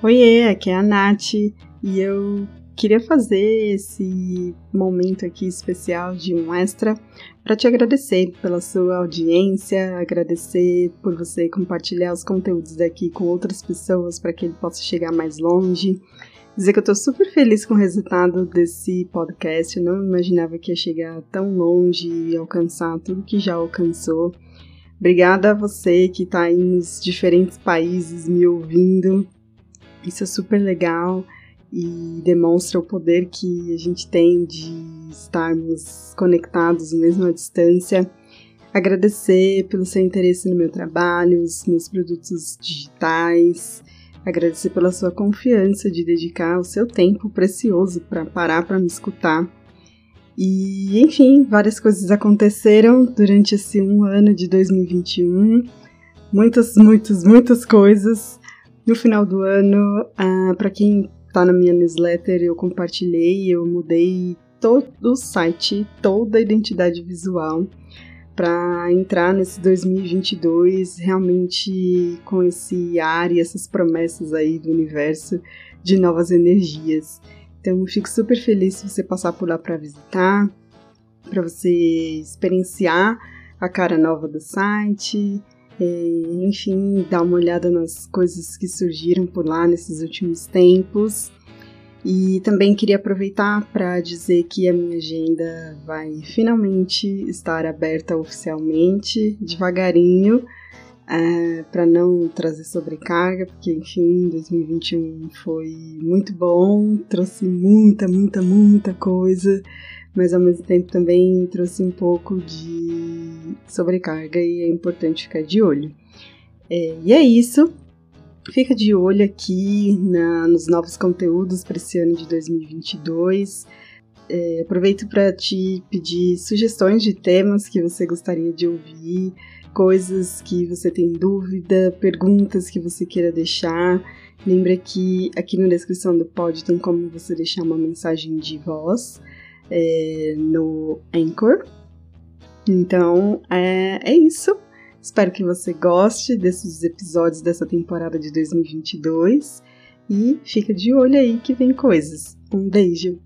Oiê, aqui é a Nath e eu queria fazer esse momento aqui especial de um extra para te agradecer pela sua audiência, agradecer por você compartilhar os conteúdos daqui com outras pessoas para que ele possa chegar mais longe. Dizer que eu estou super feliz com o resultado desse podcast. Eu não imaginava que ia chegar tão longe e alcançar tudo que já alcançou. Obrigada a você que está aí nos diferentes países me ouvindo. Isso é super legal e demonstra o poder que a gente tem de estarmos conectados mesmo à distância. Agradecer pelo seu interesse no meu trabalho, os meus produtos digitais. Agradecer pela sua confiança de dedicar o seu tempo precioso para parar para me escutar. E, enfim, várias coisas aconteceram durante esse um ano de 2021. Muitas, muitas, muitas coisas. No final do ano, ah, para quem tá na minha newsletter, eu compartilhei, eu mudei todo o site, toda a identidade visual para entrar nesse 2022 realmente com esse ar e essas promessas aí do universo de novas energias. Então, fico super feliz se você passar por lá para visitar, para você experienciar a cara nova do site, é, enfim, dar uma olhada nas coisas que surgiram por lá nesses últimos tempos. E também queria aproveitar para dizer que a minha agenda vai finalmente estar aberta oficialmente, devagarinho, é, para não trazer sobrecarga, porque enfim, 2021 foi muito bom, trouxe muita, muita, muita coisa mas ao mesmo tempo também trouxe um pouco de sobrecarga e é importante ficar de olho. É, e é isso. Fica de olho aqui na, nos novos conteúdos para esse ano de 2022. É, aproveito para te pedir sugestões de temas que você gostaria de ouvir, coisas que você tem dúvida, perguntas que você queira deixar. Lembra que aqui na descrição do pod tem como você deixar uma mensagem de voz é, no Anchor. Então é, é isso. Espero que você goste desses episódios dessa temporada de 2022 e fica de olho aí que vem coisas. Um beijo!